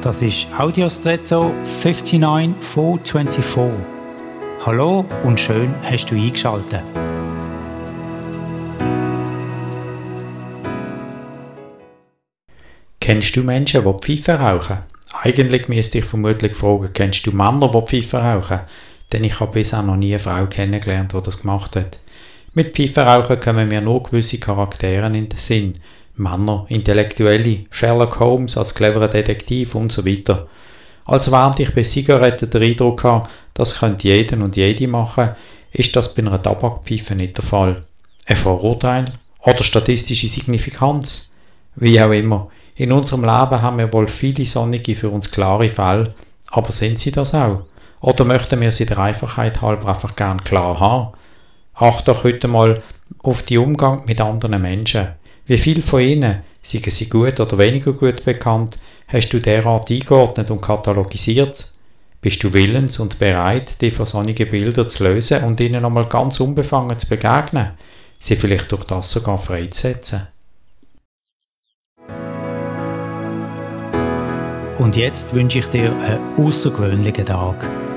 Das ist Audiostretto 59424. Hallo und schön hast du eingeschaltet. Kennst du Menschen, die Pfeife rauchen? Eigentlich müsste ich vermutlich fragen, kennst du Männer, die Pfeife rauchen? Denn ich habe bisher noch nie eine Frau kennengelernt, die das gemacht hat. Mit Pfeiferauchen kommen mir nur gewisse Charaktere in den Sinn. Männer, Intellektuelle, Sherlock Holmes als cleverer Detektiv und so weiter. Als während ich bei Zigaretten den Eindruck habe, das könnte jeden und jede machen, ist das bei einer Tabakpfeife nicht der Fall. Ein Vorurteil? Oder statistische Signifikanz? Wie auch immer. In unserem Leben haben wir wohl viele sonnige, für uns klare Fälle, aber sind sie das auch? Oder möchten wir sie der Einfachheit halber einfach gern klar haben? Acht doch heute mal auf die Umgang mit anderen Menschen. Wie viel von ihnen, seien sie gut oder weniger gut bekannt, hast du derart eingeordnet und katalogisiert? Bist du willens und bereit, die von solchen Bilder zu lösen und ihnen einmal ganz unbefangen zu begegnen? Sie vielleicht durch das sogar freizusetzen? Und jetzt wünsche ich dir einen außergewöhnlichen Tag.